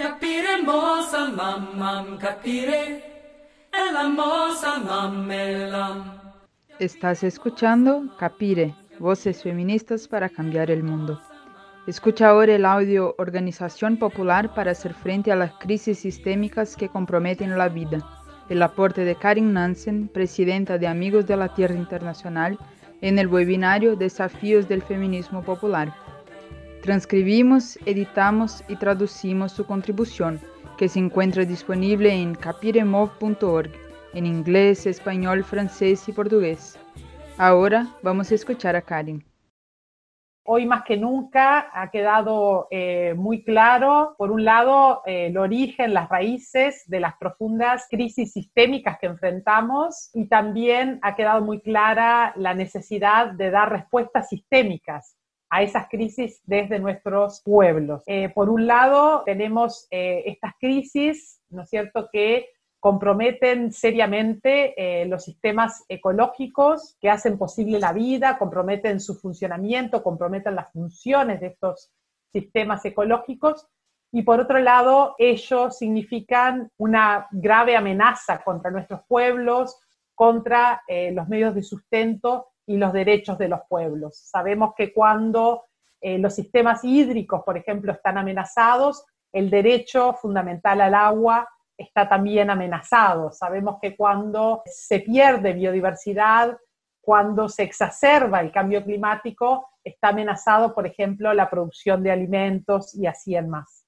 Capire mamam, capire, mamelam. Estás escuchando Capire, Voces Feministas para Cambiar el Mundo. Escucha ahora el audio Organización Popular para hacer frente a las crisis sistémicas que comprometen la vida. El aporte de Karin Nansen, presidenta de Amigos de la Tierra Internacional, en el webinario Desafíos del Feminismo Popular. Transcribimos, editamos y traducimos su contribución, que se encuentra disponible en capiremov.org, en inglés, español, francés y portugués. Ahora vamos a escuchar a Karin. Hoy más que nunca ha quedado eh, muy claro, por un lado, eh, el origen, las raíces de las profundas crisis sistémicas que enfrentamos y también ha quedado muy clara la necesidad de dar respuestas sistémicas a esas crisis desde nuestros pueblos. Eh, por un lado, tenemos eh, estas crisis, ¿no es cierto?, que comprometen seriamente eh, los sistemas ecológicos que hacen posible la vida, comprometen su funcionamiento, comprometen las funciones de estos sistemas ecológicos. Y por otro lado, ellos significan una grave amenaza contra nuestros pueblos, contra los medios de sustento y los derechos de los pueblos. Sabemos que cuando eh, los sistemas hídricos, por ejemplo, están amenazados, el derecho fundamental al agua está también amenazado. Sabemos que cuando se pierde biodiversidad, cuando se exacerba el cambio climático, está amenazado, por ejemplo, la producción de alimentos y así en más.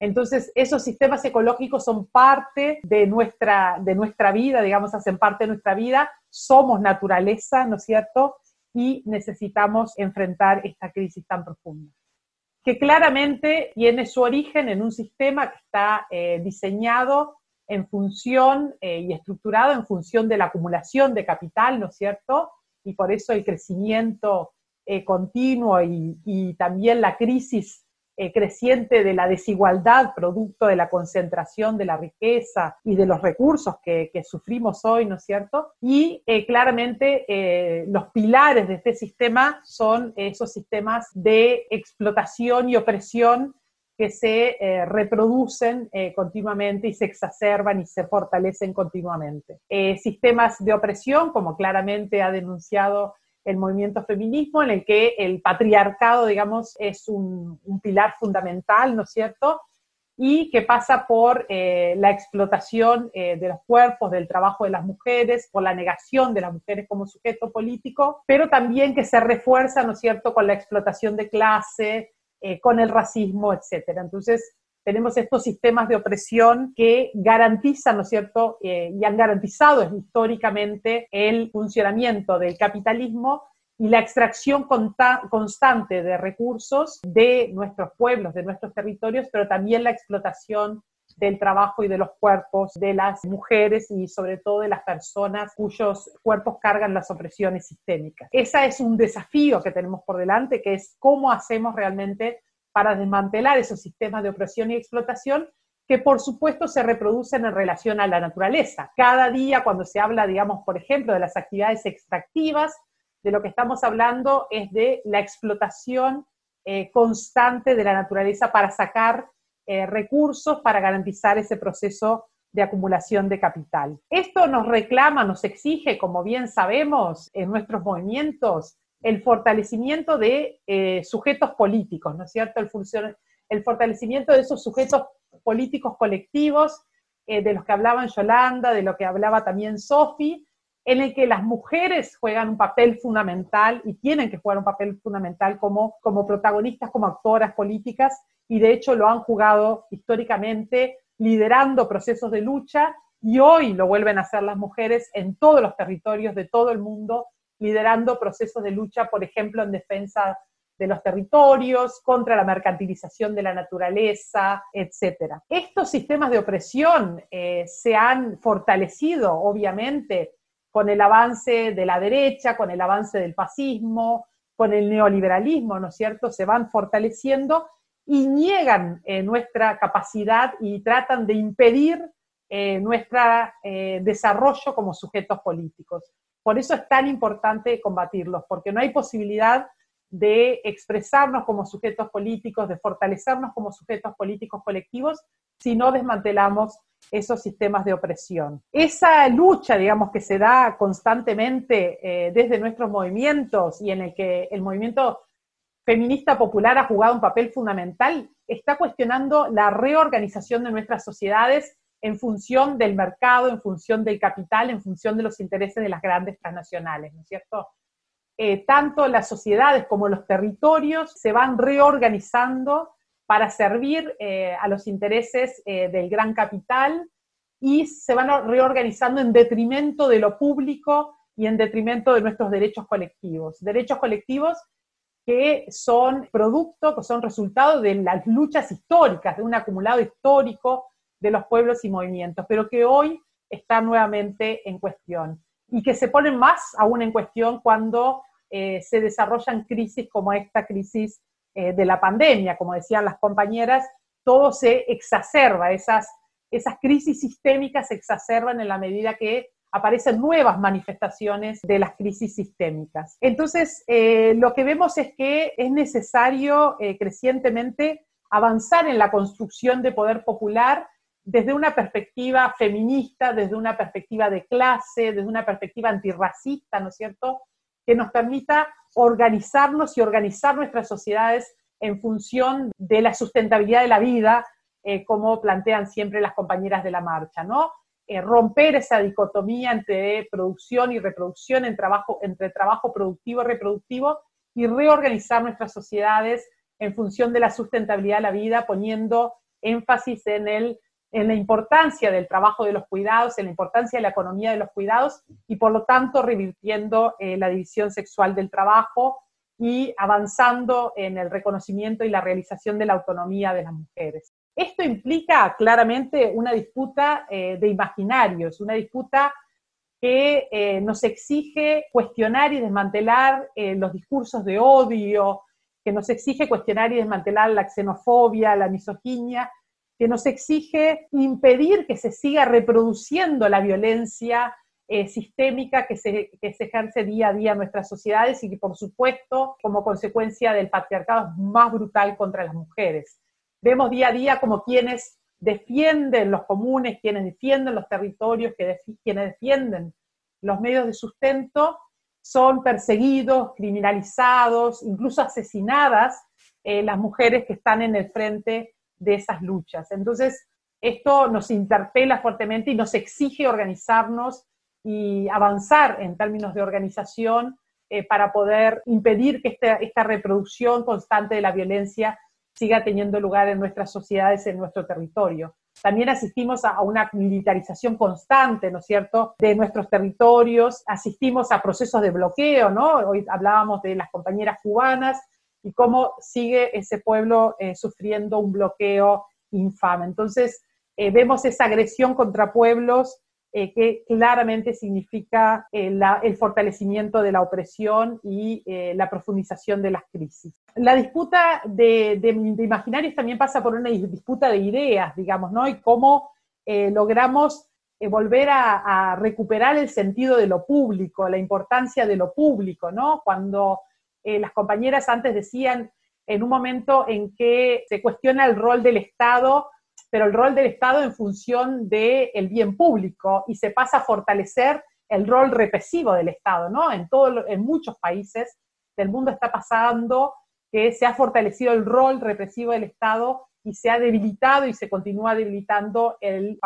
Entonces, esos sistemas ecológicos son parte de nuestra, de nuestra vida, digamos, hacen parte de nuestra vida, somos naturaleza, ¿no es cierto? Y necesitamos enfrentar esta crisis tan profunda, que claramente tiene su origen en un sistema que está eh, diseñado en función eh, y estructurado en función de la acumulación de capital, ¿no es cierto? Y por eso el crecimiento eh, continuo y, y también la crisis eh, creciente de la desigualdad producto de la concentración de la riqueza y de los recursos que, sufrimos hoy, ¿no es cierto? Y eh, claramente eh, los pilares de este sistema son esos sistemas de explotación y opresión que se reproducen continuamente y se exacerban y se fortalecen continuamente. sistemas de opresión, como claramente ha denunciado el movimiento feminismo, en el que el patriarcado, digamos, es un, pilar fundamental, ¿no es cierto? Y que pasa por eh, la explotación eh, de los cuerpos, del trabajo de las mujeres, por la negación de las mujeres como sujeto político, pero también que se refuerza, ¿no es cierto?, con la explotación de clase, eh, con el racismo, etcétera. Entonces, tenemos estos sistemas de opresión que garantizan, ¿no es cierto?, eh, y han garantizado históricamente el funcionamiento del capitalismo y la extracción constante de recursos de nuestros pueblos, de nuestros territorios, pero también la explotación del trabajo y de los cuerpos de las mujeres y sobre todo de las personas cuyos cuerpos cargan las opresiones sistémicas. Ese es un desafío que tenemos por delante, que es cómo hacemos realmente para desmantelar esos sistemas de opresión y explotación que por supuesto se reproducen en relación a la naturaleza. Cada día cuando se habla, digamos, por ejemplo, de las actividades extractivas, de lo que estamos hablando es de la explotación eh, constante de la naturaleza para sacar eh, recursos para garantizar ese proceso de acumulación de capital. Esto nos reclama, nos exige, como bien sabemos, en nuestros movimientos, el fortalecimiento de eh, sujetos políticos, ¿no es cierto? El, fortalecimiento de esos sujetos políticos colectivos, eh, de los que hablaban Yolanda, de lo que hablaba también Sofi, en el que las mujeres juegan un papel fundamental y tienen que jugar un papel fundamental como, como protagonistas, como actoras políticas, y de hecho lo han jugado históricamente liderando procesos de lucha, y hoy lo vuelven a hacer las mujeres en todos los territorios de todo el mundo liderando procesos de lucha, por ejemplo, en defensa de los territorios, contra la mercantilización de la naturaleza, etc. Estos sistemas de opresión eh, se han fortalecido, obviamente, con el avance de la derecha, con el avance del fascismo, con el neoliberalismo, ¿no es cierto? Se van fortaleciendo y niegan eh, nuestra capacidad y tratan de impedir eh, nuestro desarrollo como sujetos políticos. Por eso es tan importante combatirlos, porque no hay posibilidad de expresarnos como sujetos políticos, de fortalecernos como sujetos políticos colectivos, si no desmantelamos esos sistemas de opresión. Esa lucha, digamos, que se da constantemente eh, desde nuestros movimientos y en el que el movimiento feminista popular ha jugado un papel fundamental, está cuestionando la reorganización de nuestras sociedades en función del mercado, en función del capital, en función de los intereses de las grandes transnacionales, ¿no es cierto? Eh, tanto las sociedades como los territorios se van reorganizando para servir eh, a los intereses eh, del gran capital y se van reorganizando en detrimento de lo público y en detrimento de nuestros derechos colectivos. Derechos colectivos que son producto, que son resultado de las luchas históricas, de un acumulado histórico de los pueblos y movimientos, pero que hoy están nuevamente en cuestión y que se ponen más aún en cuestión cuando eh, se desarrollan crisis como esta crisis eh, de la pandemia, como decían las compañeras, todo se exacerba, esas, esas crisis sistémicas se exacerban en la medida que aparecen nuevas manifestaciones de las crisis sistémicas. Entonces, eh, lo que vemos es que es necesario crecientemente avanzar en la construcción de poder popular desde una perspectiva feminista, desde una perspectiva de clase, desde una perspectiva antirracista, ¿no es cierto?, que nos permita organizarnos y organizar nuestras sociedades en función de la sustentabilidad de la vida, eh, como plantean siempre las compañeras de la marcha, ¿no? Eh, romper esa dicotomía entre producción y reproducción, entre trabajo productivo y reproductivo, y reorganizar nuestras sociedades en función de la sustentabilidad de la vida, poniendo énfasis en el en la importancia del trabajo de los cuidados, en la importancia de la economía de los cuidados y por lo tanto revirtiendo eh, la división sexual del trabajo y avanzando en el reconocimiento y la realización de la autonomía de las mujeres. Esto implica claramente una disputa eh, de imaginarios, una disputa que eh, nos exige cuestionar y desmantelar los discursos de odio, que nos exige cuestionar y desmantelar la xenofobia, la misoginia, que nos exige impedir que se siga reproduciendo la violencia eh, sistémica que se, ejerce día a día en nuestras sociedades y que, por supuesto, como consecuencia del patriarcado es más brutal contra las mujeres. Vemos día a día como quienes defienden los comunes, quienes defienden los territorios, quienes defienden los medios de sustento, son perseguidos, criminalizados, incluso asesinadas eh, las mujeres que están en el frente de esas luchas. Entonces, esto nos interpela fuertemente y nos exige organizarnos y avanzar en términos de organización eh, para poder impedir que esta, reproducción constante de la violencia siga teniendo lugar en nuestras sociedades, en nuestro territorio. También asistimos a, una militarización constante, ¿no cierto?, de nuestros territorios, asistimos a procesos de bloqueo, ¿no? Hoy hablábamos de las compañeras cubanas, y cómo sigue ese pueblo eh, sufriendo un bloqueo infame. Entonces, eh, vemos esa agresión contra pueblos eh, que claramente significa el fortalecimiento de la opresión y la profundización de las crisis. La disputa de, imaginarios también pasa por una disputa de ideas, digamos, ¿no? Y cómo logramos volver a, a, recuperar el sentido de lo público, la importancia de lo público, ¿no? Cuando eh, las compañeras antes decían en un momento en que se cuestiona el rol del Estado, pero el rol del Estado en función del bien público y se pasa a fortalecer el rol represivo del Estado, ¿no? En, todo, en muchos países del mundo está pasando que se ha fortalecido el rol represivo del Estado y se ha debilitado y se continúa debilitando el,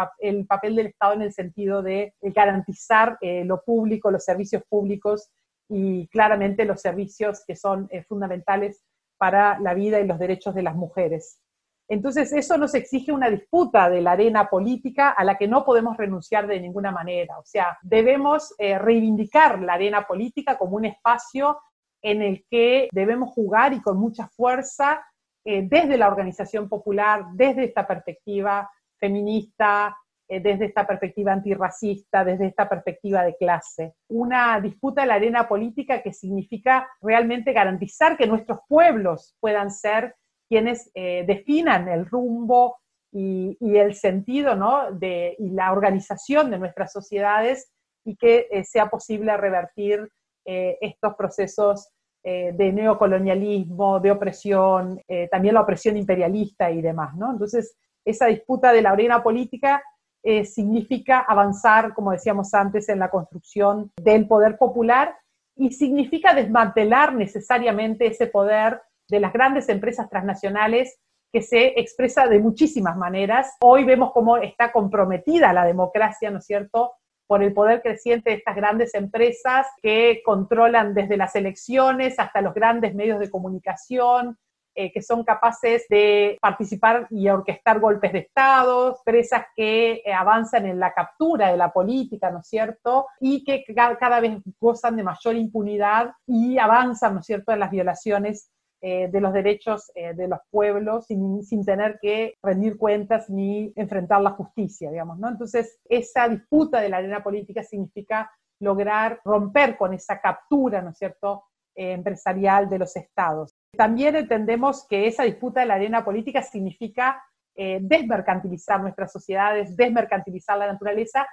papel del Estado en el sentido de, garantizar eh, lo público, los servicios públicos y claramente los servicios que son eh, fundamentales para la vida y los derechos de las mujeres. Entonces, eso nos exige una disputa de la arena política a la que no podemos renunciar de ninguna manera. O sea, debemos eh, reivindicar la arena política como un espacio en el que debemos jugar y con mucha fuerza eh, desde la organización popular, desde esta perspectiva feminista, desde esta perspectiva antirracista, desde esta perspectiva de clase. Una disputa en la arena política que significa realmente garantizar que nuestros pueblos puedan ser quienes eh, definan el rumbo y, el sentido ¿no? de, y la organización de nuestras sociedades y que eh, sea posible revertir estos procesos de neocolonialismo, de opresión, también la opresión imperialista y demás. ¿no? Entonces, esa disputa de la arena política eh, significa avanzar, como decíamos antes, en la construcción del poder popular y significa desmantelar necesariamente ese poder de las grandes empresas transnacionales que se expresa de muchísimas maneras. Hoy vemos cómo está comprometida la democracia, ¿no es cierto?, por el poder creciente de estas grandes empresas que controlan desde las elecciones hasta los grandes medios de comunicación, eh, que son capaces de participar y orquestar golpes de Estado, empresas que eh, avanzan en la captura de la política, ¿no es cierto? Y que cada, vez gozan de mayor impunidad y avanzan, ¿no es cierto?, en las violaciones eh, de los derechos de los pueblos sin, sin, tener que rendir cuentas ni enfrentar la justicia, digamos, ¿no? Entonces, esa disputa de la arena política significa lograr romper con esa captura, ¿no es cierto?, empresarial de los estados. También entendemos que esa disputa de la arena política significa eh, desmercantilizar nuestras sociedades, desmercantilizar la naturaleza,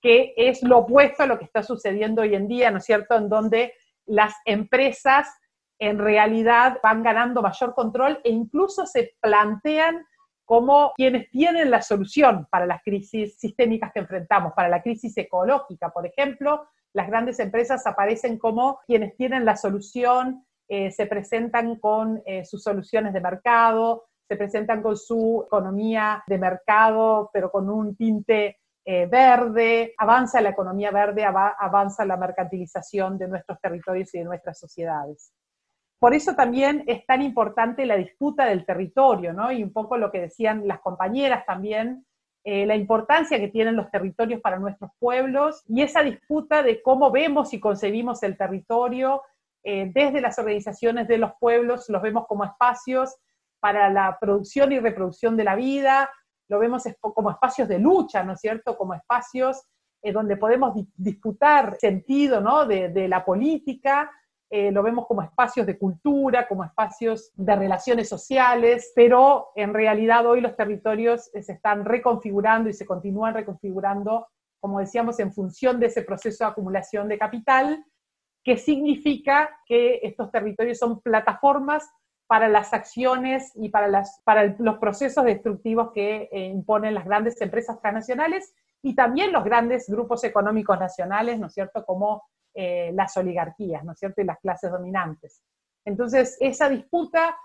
que es lo opuesto a lo que está sucediendo hoy en día, ¿no es cierto?, en donde las empresas en realidad van ganando mayor control e incluso se plantean como quienes tienen la solución para las crisis sistémicas que enfrentamos, para la crisis ecológica, por ejemplo, las grandes empresas aparecen como quienes tienen la solución eh, se presentan con eh, sus soluciones de mercado, se presentan con su economía de mercado, pero con un tinte eh, verde, avanza la economía verde, avanza la mercantilización de nuestros territorios y de nuestras sociedades. Por eso también es tan importante la disputa del territorio, ¿no? Y un poco lo que decían las compañeras también, la importancia que tienen los territorios para nuestros pueblos y esa disputa de cómo vemos y concebimos el territorio, eh, desde las organizaciones de los pueblos los vemos como espacios para la producción y reproducción de la vida, lo vemos como espacios de lucha, ¿no es cierto? Como espacios eh, donde podemos disputar sentido ¿no? de, la política, eh, lo vemos como espacios de cultura, como espacios de relaciones sociales, pero en realidad hoy los territorios se están reconfigurando y se continúan reconfigurando, como decíamos, en función de ese proceso de acumulación de capital que significa que estos territorios son plataformas para las acciones y para, los procesos destructivos que eh, imponen las grandes empresas transnacionales y también los grandes grupos económicos nacionales, ¿no es cierto?, como eh, las oligarquías, ¿no es cierto?, y las clases dominantes. Entonces, esa disputa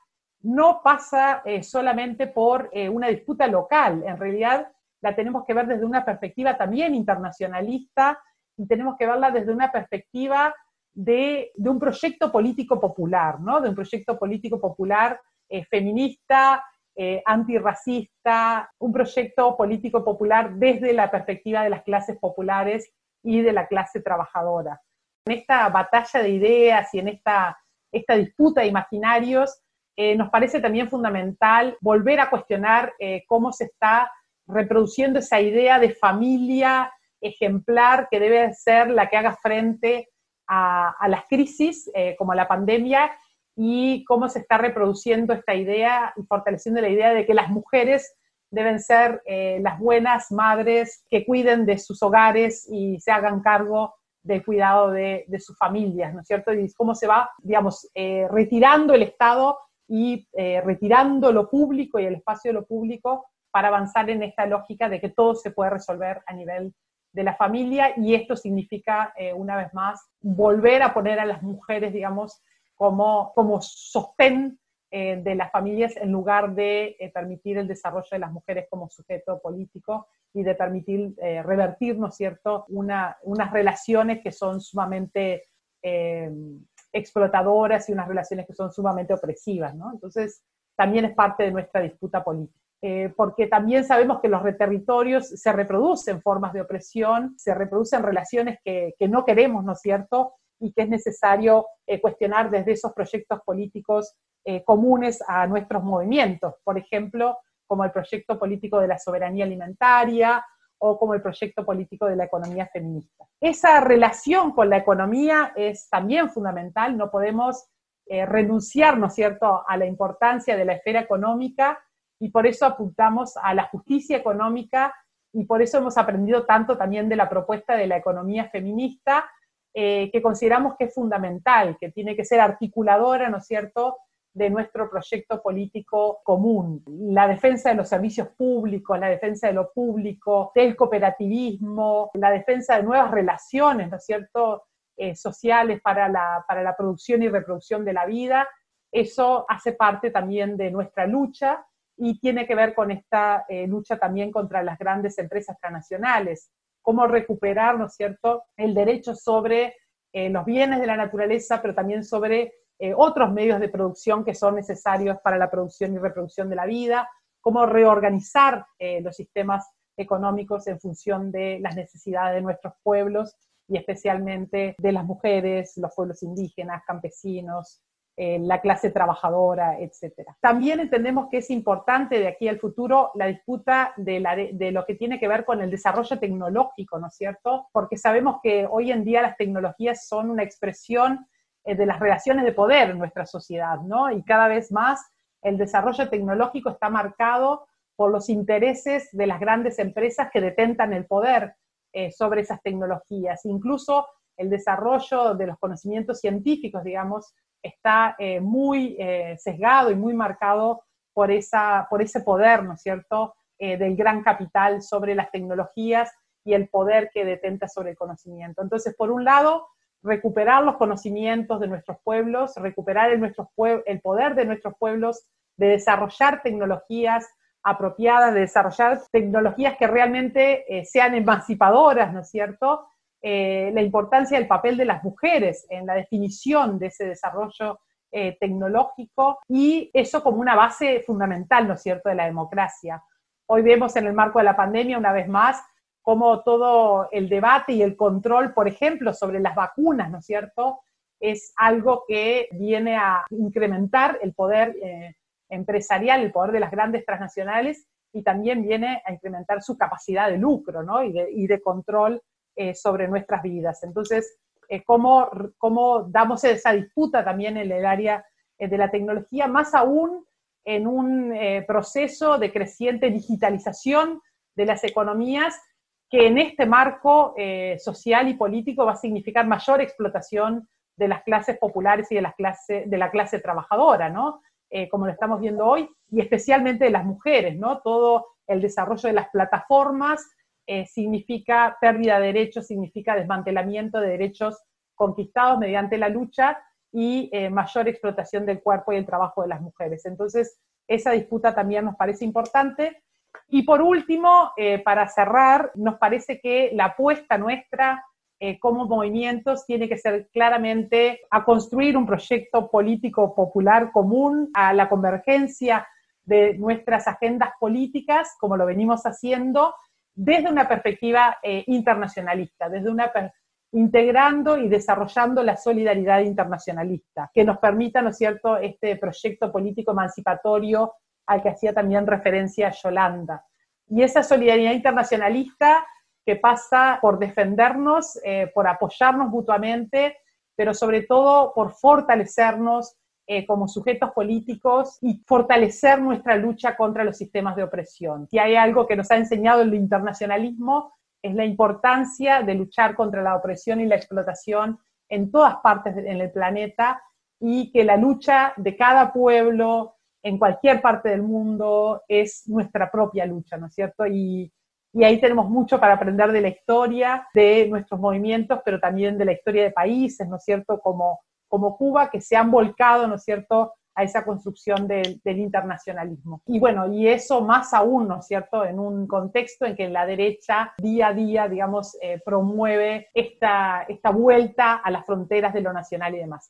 no pasa eh, solamente por una disputa local, en realidad la tenemos que ver desde una perspectiva también internacionalista y tenemos que verla desde una perspectiva de, un proyecto político popular, ¿no? De un proyecto político popular eh, feminista, eh, antirracista, un proyecto político popular desde la perspectiva de las clases populares y de la clase trabajadora. En esta batalla de ideas y en esta, esta disputa de imaginarios, eh, nos parece también fundamental volver a cuestionar cómo se está reproduciendo esa idea de familia ejemplar que debe ser la que haga frente a, las crisis eh, como la pandemia y cómo se está reproduciendo esta idea y fortaleciendo la idea de que las mujeres deben ser eh, las buenas madres que cuiden de sus hogares y se hagan cargo del cuidado de, sus familias, ¿no es cierto? Y cómo se va, digamos, eh, retirando el Estado y retirando lo público y el espacio de lo público para avanzar en esta lógica de que todo se puede resolver a nivel de la familia y esto significa, eh, una vez más, volver a poner a las mujeres, digamos, como, como sostén eh, de las familias en lugar de eh, permitir el desarrollo de las mujeres como sujeto político y de permitir revertir, ¿no es cierto?, una, unas relaciones que son sumamente explotadoras y unas relaciones que son sumamente opresivas, ¿no? Entonces, también es parte de nuestra disputa política. Eh, porque también sabemos que los territorios se reproducen formas de opresión, se reproducen relaciones que, no queremos, ¿no es cierto? Y que es necesario eh, cuestionar desde esos proyectos políticos eh, comunes a nuestros movimientos, por ejemplo, como el proyecto político de la soberanía alimentaria o como el proyecto político de la economía feminista. Esa relación con la economía es también fundamental, no podemos renunciar, ¿no es cierto?, a la importancia de la esfera económica y por eso apuntamos a la justicia económica y por eso hemos aprendido tanto también de la propuesta de la economía feminista, eh, que consideramos que es fundamental, que tiene que ser articuladora, ¿no es cierto?, de nuestro proyecto político común. La defensa de los servicios públicos, la defensa de lo público, del cooperativismo, la defensa de nuevas relaciones, ¿no es cierto?, eh, sociales para la, para la producción y reproducción de la vida. Eso hace parte también de nuestra lucha y tiene que ver con esta eh, lucha también contra las grandes empresas transnacionales. Cómo recuperar, ¿no es cierto?, el derecho sobre eh, los bienes de la naturaleza, pero también sobre eh, otros medios de producción que son necesarios para la producción y reproducción de la vida, cómo reorganizar los sistemas económicos en función de las necesidades de nuestros pueblos y especialmente de las mujeres, los pueblos indígenas, campesinos, eh, la clase trabajadora, etc. También entendemos que es importante de aquí al futuro la disputa de, lo que tiene que ver con el desarrollo tecnológico, ¿no es cierto? Porque sabemos que hoy en día las tecnologías son una expresión eh, de las relaciones de poder en nuestra sociedad, ¿no? Y cada vez más el desarrollo tecnológico está marcado por los intereses de las grandes empresas que detentan el poder eh, sobre esas tecnologías. Incluso el desarrollo de los conocimientos científicos, digamos, está eh, muy sesgado y muy marcado por, esa, por ese poder, ¿no es cierto?, del gran capital sobre las tecnologías y el poder que detenta sobre el conocimiento. Entonces, por un lado, recuperar los conocimientos de nuestros pueblos, recuperar el, el poder de nuestros pueblos de desarrollar tecnologías apropiadas, de desarrollar tecnologías que realmente eh, sean emancipadoras, ¿no es cierto? Eh, la importancia del papel de las mujeres en la definición de ese desarrollo eh, tecnológico y eso como una base fundamental, ¿no es cierto?, de la democracia. Hoy vemos en el marco de la pandemia, una vez más, como todo el debate y el control, por ejemplo, sobre las vacunas, ¿no es cierto?, es algo que viene a incrementar el poder eh, empresarial, el poder de las grandes transnacionales y también viene a incrementar su capacidad de lucro ¿no? y, de, control eh, sobre nuestras vidas. Entonces, eh, ¿cómo, ¿cómo, damos esa disputa también en el área de la tecnología, más aún en un proceso de creciente digitalización de las economías que en este marco eh, social y político va a significar mayor explotación de las clases populares y de, las de la clase trabajadora, ¿no? Eh, como lo estamos viendo hoy, y especialmente de las mujeres, ¿no? Todo el desarrollo de las plataformas eh, significa pérdida de derechos, significa desmantelamiento de derechos conquistados mediante la lucha y mayor explotación del cuerpo y el trabajo de las mujeres. Entonces, esa disputa también nos parece importante y por último, eh, para cerrar, nos parece que la apuesta nuestra eh, como movimientos tiene que ser claramente a construir un proyecto político popular común, a la convergencia de nuestras agendas políticas, como lo venimos haciendo, desde una perspectiva eh, internacionalista, desde una integrando y desarrollando la solidaridad internacionalista, que nos permita, ¿no es cierto?, este proyecto político emancipatorio al que hacía también referencia Yolanda. Y esa solidaridad internacionalista que pasa por defendernos, eh, por apoyarnos mutuamente, pero sobre todo por fortalecernos eh, como sujetos políticos y fortalecer nuestra lucha contra los sistemas de opresión. Si hay algo que nos ha enseñado el internacionalismo, es la importancia de luchar contra la opresión y la explotación en todas partes en el planeta y que la lucha de cada pueblo, en cualquier parte del mundo es nuestra propia lucha, ¿no es cierto? Y, ahí tenemos mucho para aprender de la historia, de nuestros movimientos, pero también de la historia de países, ¿no es cierto? Como, como Cuba, que se han volcado, ¿no es cierto?, a esa construcción del, internacionalismo. Y bueno, y eso más aún, ¿no es cierto?, en un contexto en que la derecha día a día, digamos, eh, promueve esta, esta vuelta a las fronteras de lo nacional y demás.